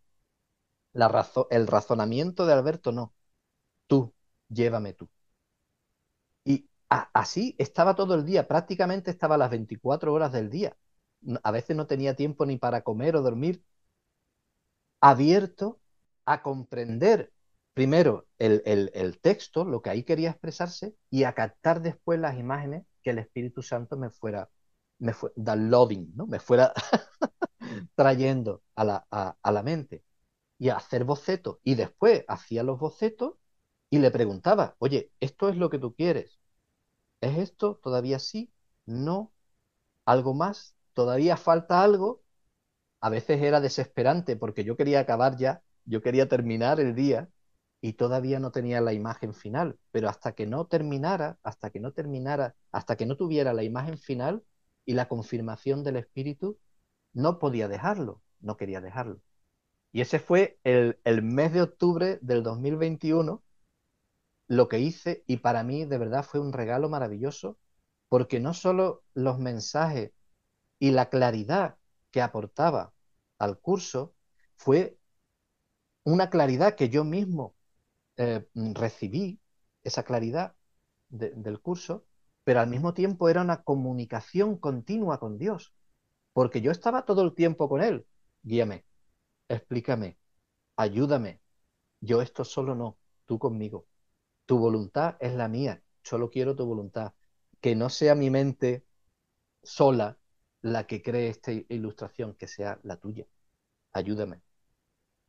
El razonamiento de Alberto no. Tú, llévame tú. Así estaba todo el día, prácticamente estaba las 24 horas del día. A veces no tenía tiempo ni para comer o dormir. Abierto a comprender primero el, el, texto, lo que ahí quería expresarse, y a captar después las imágenes que el Espíritu Santo me fuera, me fue, downloading, ¿no? Me fuera trayendo a la, a, la mente y a hacer bocetos. Y después hacía los bocetos y le preguntaba, oye, ¿esto es lo que tú quieres? ¿Es esto? ¿Todavía sí? ¿No? ¿Algo más? ¿Todavía falta algo? A veces era desesperante porque yo quería acabar ya, yo quería terminar el día y todavía no tenía la imagen final. Pero hasta que no terminara, hasta que no terminara, hasta que no tuviera la imagen final y la confirmación del espíritu, no podía dejarlo, no quería dejarlo. Y ese fue el, mes de octubre del 2021 lo que hice y para mí de verdad fue un regalo maravilloso porque no solo los mensajes y la claridad que aportaba al curso fue una claridad que yo mismo eh, recibí, esa claridad del curso, pero al mismo tiempo era una comunicación continua con Dios. Porque yo estaba todo el tiempo con él. Guíame, explícame, ayúdame. Yo esto solo no, tú conmigo. Tu voluntad es la mía, solo quiero tu voluntad. Que no sea mi mente sola la que cree esta ilustración, que sea la tuya. Ayúdame.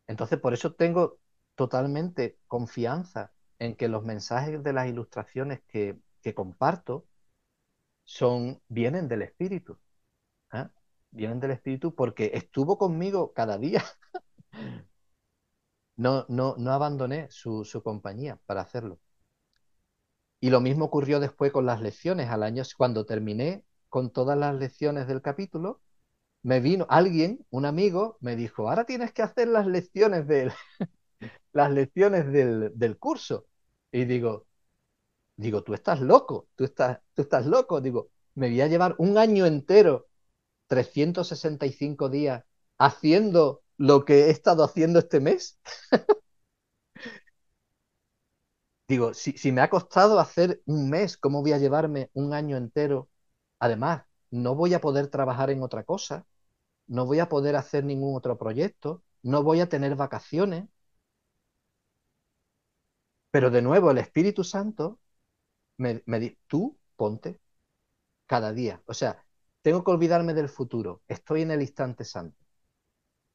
Entonces, por eso tengo totalmente confianza en que los mensajes de las ilustraciones que, que comparto son, vienen del Espíritu. ¿eh? vienen del Espíritu porque estuvo conmigo cada día. No, no, no abandoné su, compañía para hacerlo. Y lo mismo ocurrió después con las lecciones. Al año, cuando terminé con todas las lecciones del capítulo, me vino alguien, un amigo, me dijo, ahora tienes que hacer las lecciones del, las lecciones del, del, curso. Y digo, digo, tú estás loco, tú estás, tú estás loco. Digo, me voy a llevar un año entero 365 días haciendo lo que he estado haciendo este mes? Digo, si, me ha costado hacer un mes, ¿cómo voy a llevarme un año entero? Además, no voy a poder trabajar en otra cosa, no voy a poder hacer ningún otro proyecto, no voy a tener vacaciones. Pero de nuevo, el Espíritu Santo me, me dice, tú ponte cada día. O sea, tengo que olvidarme del futuro. Estoy en el instante santo.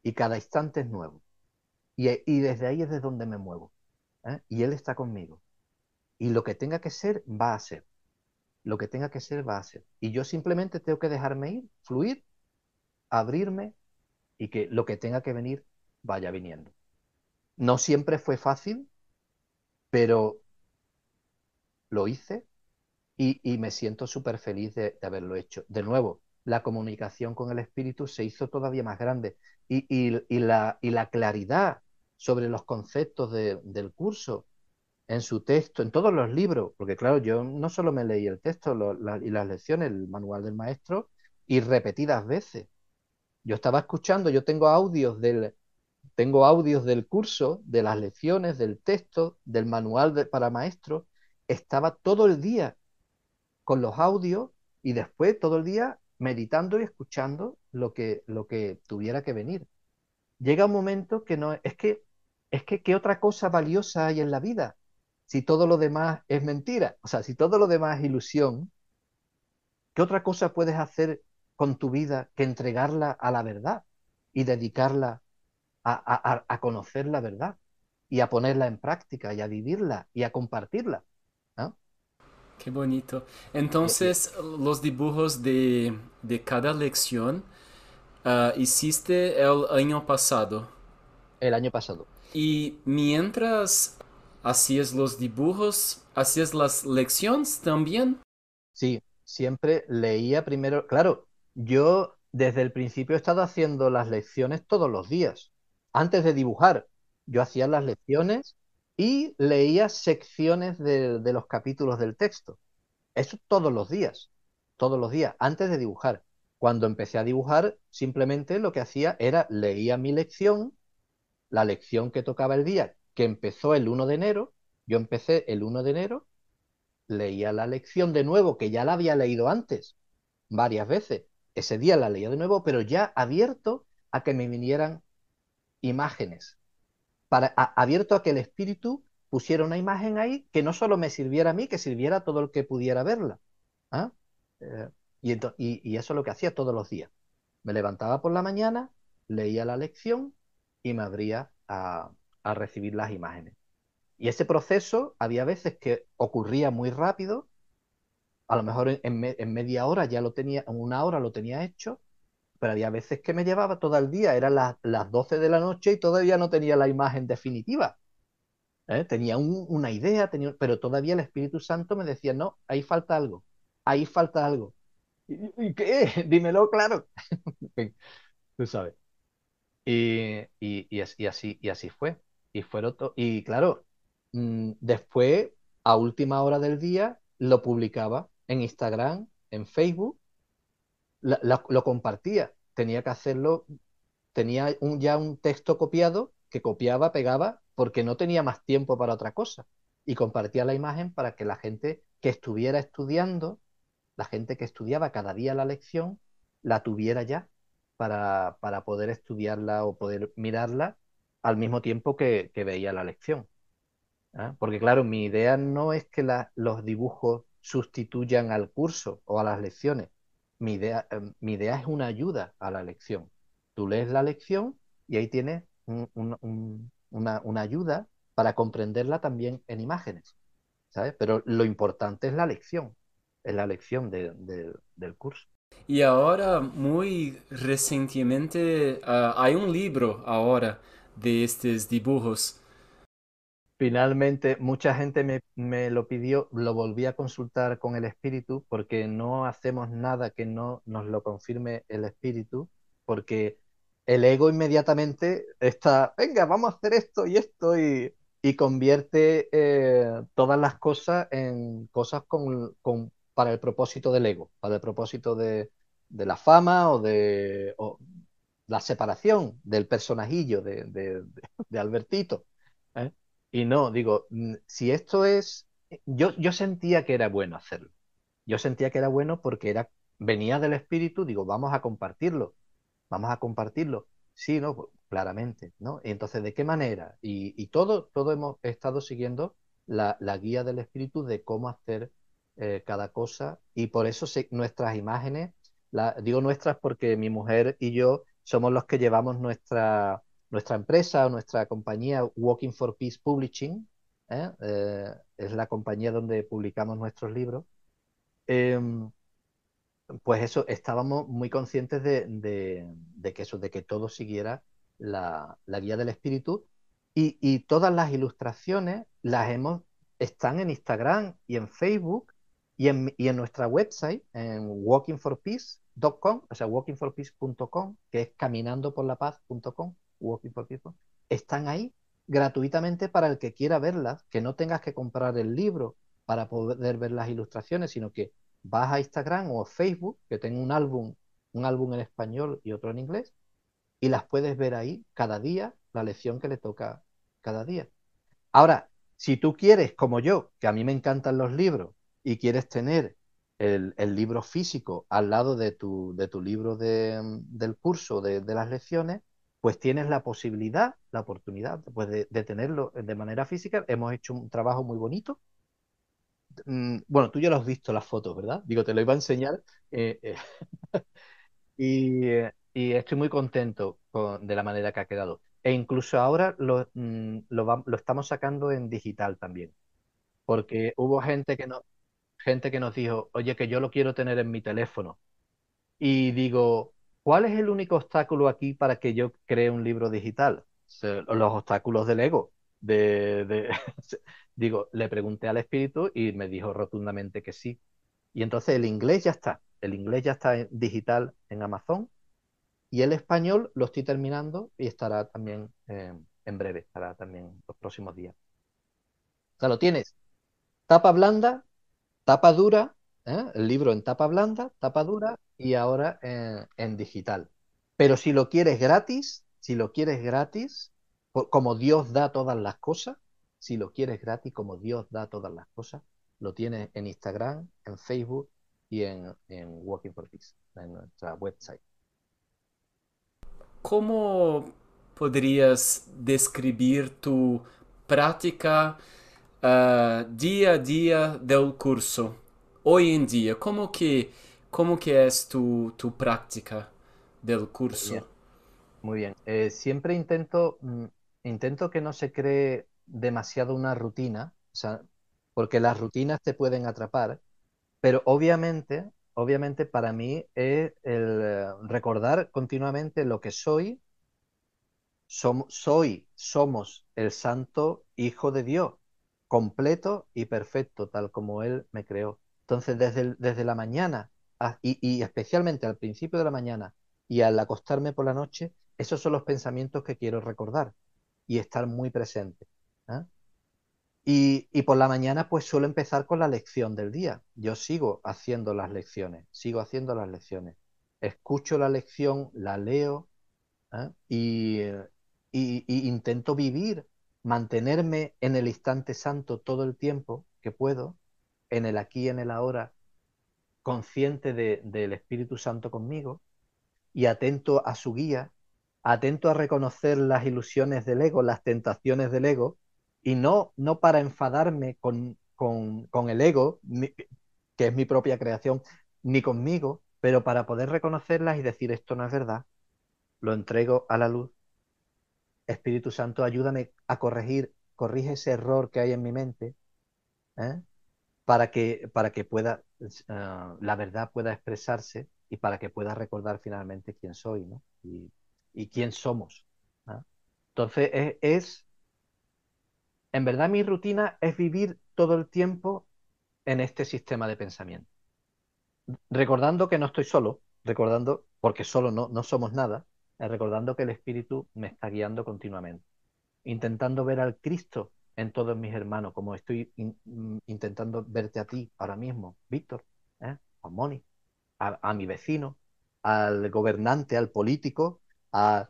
Y cada instante es nuevo. Y, desde ahí es de donde me muevo. ¿eh? Y Él está conmigo. Y lo que tenga que ser, va a ser. Lo que tenga que ser, va a ser. Y yo simplemente tengo que dejarme ir, fluir, abrirme y que lo que tenga que venir vaya viniendo. No siempre fue fácil, pero lo hice y, me siento súper feliz de, haberlo hecho. De nuevo, la comunicación con el espíritu se hizo todavía más grande y, la, la, claridad sobre los conceptos del curso en su texto, en todos los libros, porque claro, yo no solo me leí el texto y las lecciones, el manual del maestro, y repetidas veces. Yo estaba escuchando, yo tengo audios del, tengo audios del curso, de las lecciones, del texto, del manual para maestros. Estaba todo el día con los audios y después todo el día meditando y escuchando lo que, lo que tuviera que venir. Llega un momento que no es que es que qué otra cosa valiosa hay en la vida si todo lo demás es mentira, o sea, si todo lo demás es ilusión, ¿qué otra cosa puedes hacer con tu vida que entregarla a la verdad y dedicarla a, conocer la verdad y a ponerla en práctica y a vivirla y a compartirla? Qué bonito. Entonces, los dibujos de, cada lección ah, hiciste el año pasado. El año pasado. Y mientras hacías los dibujos, hacías las lecciones también. Sí, siempre leía primero. Claro, yo desde el principio he estado haciendo las lecciones todos los días. Antes de dibujar, yo hacía las lecciones y leía secciones de, los capítulos del texto. Eso todos los días, todos los días, antes de dibujar. Cuando empecé a dibujar, simplemente lo que hacía era leía mi lección, la lección que tocaba el día, que empezó el 1 de enero. Yo empecé el 1 de enero, leía la lección de nuevo, que ya la había leído antes, varias veces. Ese día la leía de nuevo, pero ya abierto a que me vinieran imágenes para, abierto a que el espíritu pusiera una imagen ahí que no solo me sirviera a mí, que sirviera a todo el que pudiera verla. ¿ah? Eh, y, eso es lo que hacía todos los días. Me levantaba por la mañana, leía la lección y me abría a, recibir las imágenes. Y ese proceso había veces que ocurría muy rápido, a lo mejor en, media hora ya lo tenía, en una hora lo tenía hecho, pero había veces que me llevaba todo el día, eran las, las 12 de la noche y todavía no tenía la imagen definitiva. ¿eh? Tenía una idea, tenía, pero todavía el Espíritu Santo me decía, no, ahí falta algo, ahí falta algo. ¿Y, qué? Dímelo claro. Tú sabes. Y, y, así, y así fue. Y, y claro, mm, después, a última hora del día, lo publicaba en Instagram, en Facebook, lo compartía. Tenía que hacerlo, tenía un, ya un texto copiado que copiaba, pegaba, porque no tenía más tiempo para otra cosa. Y compartía la imagen para que la gente que estuviera estudiando, la gente que estudiaba cada día la lección, la tuviera ya para, para poder estudiarla o poder mirarla al mismo tiempo que, veía la lección. ¿ah? Porque claro, mi idea no es que los dibujos sustituyan al curso o a las lecciones, mi idea, em, mi idea es una ayuda a la lección. Tú lees la lección y ahí tienes una, ayuda para comprenderla también en imágenes, ¿sabes? Pero lo importante es la lección, es la lección del curso. Y ahora, muy recientemente, ah, hay un libro ahora de estos dibujos Finalmente, mucha gente me, lo pidió, lo volví a consultar con el espíritu porque no hacemos nada que no nos lo confirme el espíritu, porque el ego inmediatamente está, venga, vamos a hacer esto y esto y, convierte eh, todas las cosas en cosas con, para el propósito del ego, para el propósito de, la fama o de la separación del personajillo de, Albertito. ¿eh? Y no, digo, si esto es, yo, yo sentía que era bueno hacerlo. Yo sentía que era bueno porque era, venía del espíritu, digo, vamos a compartirlo, vamos a compartirlo. Sí, no, pues, claramente, ¿no? Y entonces, ¿de qué manera? Y, todo, todo hemos estado siguiendo la, guía del espíritu de cómo hacer eh, cada cosa y por eso nuestras imágenes, la, digo nuestras porque mi mujer y yo somos los que llevamos nuestra, nuestra empresa o nuestra compañía Walking for Peace Publishing, ¿eh? Eh, es la compañía donde publicamos nuestros libros, em, pues eso, estábamos muy conscientes de, que eso, de que todo siguiera la, guía del espíritu Y, todas las ilustraciones las hemos, están en Instagram y en Facebook y en, y en nuestra website, en walkingforpeace.com, o sea, walkingforpeace.com, que es caminandoporlapaz.com, están ahí gratuitamente para el que quiera verlas, que no tengas que comprar el libro para poder ver las ilustraciones, sino que vas a Instagram o Facebook, que tengo un álbum, un álbum en español y otro en inglés, y las puedes ver ahí cada día, la lección que le toca cada día. Ahora, si tú quieres, como yo, que a mí me encantan los libros, y quieres tener el, libro físico al lado de tu, de tu libro del curso, de, las lecciones, pues tienes la posibilidad, la oportunidad pues de, tenerlo de manera física. Hemos hecho un trabajo muy bonito. Mm, bueno, tú ya lo has visto las fotos, ¿verdad? Digo, te lo iba a enseñar. Eh, eh, y, estoy muy contento de la manera que ha quedado. E incluso ahora lo, mm, lo, estamos sacando en digital también. Porque hubo gente que, no, gente que nos dijo, oye, que yo lo quiero tener en mi teléfono. Y digo, ¿cuál es el único obstáculo aquí para que yo cree un libro digital? Los obstáculos del ego. Digo, le pregunté al espíritu y me dijo rotundamente que sí. Y entonces el inglés ya está. El inglés ya está en digital en Amazon y el español lo estoy terminando y estará también eh, en breve, estará también los próximos días. O sea, lo tienes. Tapa blanda, tapa dura, ¿eh? el libro en tapa blanda, tapa dura y ahora en, digital. Pero si lo quieres gratis, si lo quieres gratis, como Dios da todas las cosas, si lo quieres gratis, como Dios da todas las cosas, lo tienes en Instagram, en Facebook y en, en Walking for Peace, en nuestra website. ¿Cómo podrías describir tu práctica uh, día a día del curso, hoy en día? ¿Cómo que, cómo es tu, tu práctica del curso? Muy bien. Eh, siempre intento, mm, intento que no se cree demasiado una rutina, porque las rutinas te pueden atrapar, pero obviamente, obviamente para mí es el eh, recordar continuamente lo que soy, soy, somos el santo Hijo de Dios completo y perfecto, tal como Él me creó. Entonces, desde, desde la mañana y, especialmente al principio de la mañana y al acostarme por la noche, esos son los pensamientos que quiero recordar y estar muy presente. ¿ah? Y, y, por la mañana, pues suelo empezar con la lección del día. Yo sigo haciendo las lecciones, sigo haciendo las lecciones. Escucho la lección, la leo ¿ah? y, y intento vivir mantenerme en el instante santo todo el tiempo que puedo, en el aquí, en el ahora, consciente del Espíritu Santo conmigo y atento a su guía, atento a reconocer las ilusiones del ego, las tentaciones del ego, y no, no para enfadarme con, con, el ego, que es mi propia creación, ni conmigo, pero para poder reconocerlas y decir esto no es verdad, lo entrego a la luz Espíritu Santo, ayúdame a corregir, corrige ese error que hay en mi mente, ¿eh? Para, que, para que pueda, ah, la verdad pueda expresarse y para que pueda recordar finalmente quién soy ¿no? y, quién somos. Entonces, es, en verdad mi rutina es vivir todo el tiempo en este sistema de pensamiento. Recordando que no estoy solo, recordando, porque solo no, no somos nada, recordando que el Espíritu me está guiando continuamente, intentando ver al Cristo en todos mis hermanos, como estoy mm, intentando verte a ti ahora mismo, Víctor, ¿eh? a Moni, a, mi vecino, al gobernante, al político, a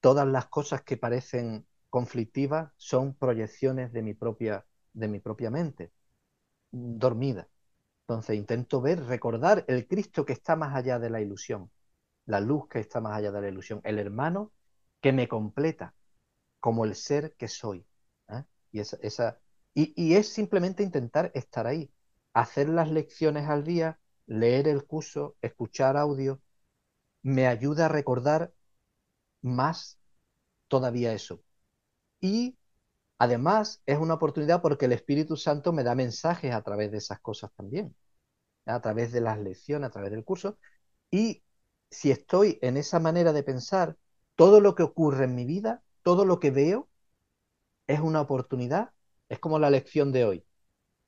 todas las cosas que parecen conflictivas son proyecciones de mi propia, de mi propia mente, dormida. Entonces intento ver, recordar el Cristo que está más allá de la ilusión, la luz que está más allá de la ilusión, el hermano que me completa como el ser que soy. Y, esa, y, es simplemente intentar estar ahí, hacer las lecciones al día, leer el curso, escuchar audio, me ayuda a recordar más todavía eso. Y además es una oportunidad porque el Espíritu Santo me da mensajes a través de esas cosas también, a través de las lecciones, a través del curso, y si estoy en esa manera de pensar, todo lo que ocurre en mi vida, todo lo que veo, es una oportunidad, es como la lección de hoy.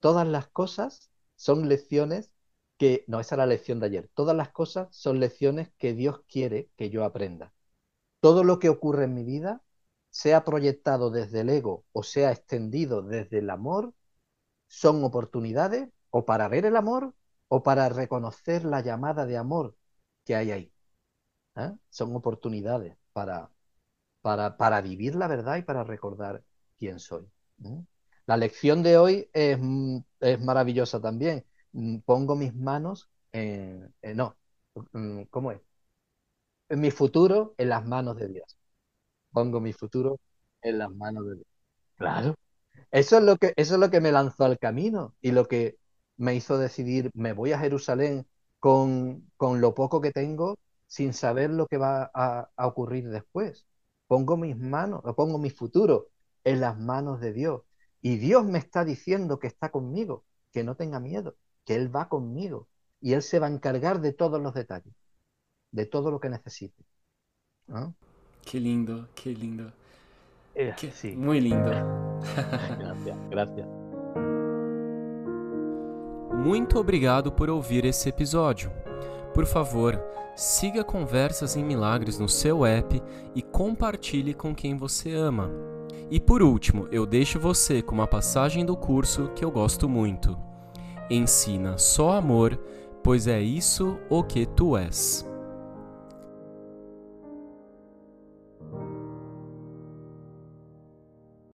Todas las cosas son lecciones que, no, esa es la lección de ayer, todas las cosas son lecciones que Dios quiere que yo aprenda. Todo lo que ocurre en mi vida, sea proyectado desde el ego o sea extendido desde el amor, son oportunidades o para ver el amor o para reconocer la llamada de amor que hay ahí. ¿eh? Son oportunidades para, para, para, vivir la verdad y para recordar quién soy. La lección de hoy es, mm, maravillosa también. Mm, pongo mis manos en, no, mm, ¿cómo es? En mi futuro en las manos de Dios. Pongo mi futuro en las manos de Dios. Claro. Eso es lo que, eso es lo que me lanzó al camino y lo que me hizo decidir, me voy a Jerusalén con, con lo poco que tengo sin saber lo que va a, a ocurrir después. Pongo mis manos, pongo mi futuro en las manos de Dios. Y Dios me está diciendo que está conmigo, que no tenga miedo, que Él va conmigo y Él se va a encargar de todos los detalles, de todo lo que necesite. ¿no? Qué lindo, qué lindo. Eh, sí. Muy lindo. gracias, gracias. Muito obrigado por ouvir esse episódio. Por favor, siga Conversas em Milagres no seu app e compartilhe com quem você ama. E por último, eu deixo você com uma passagem do curso que eu gosto muito. Ensina só amor, pois é isso o que tu és.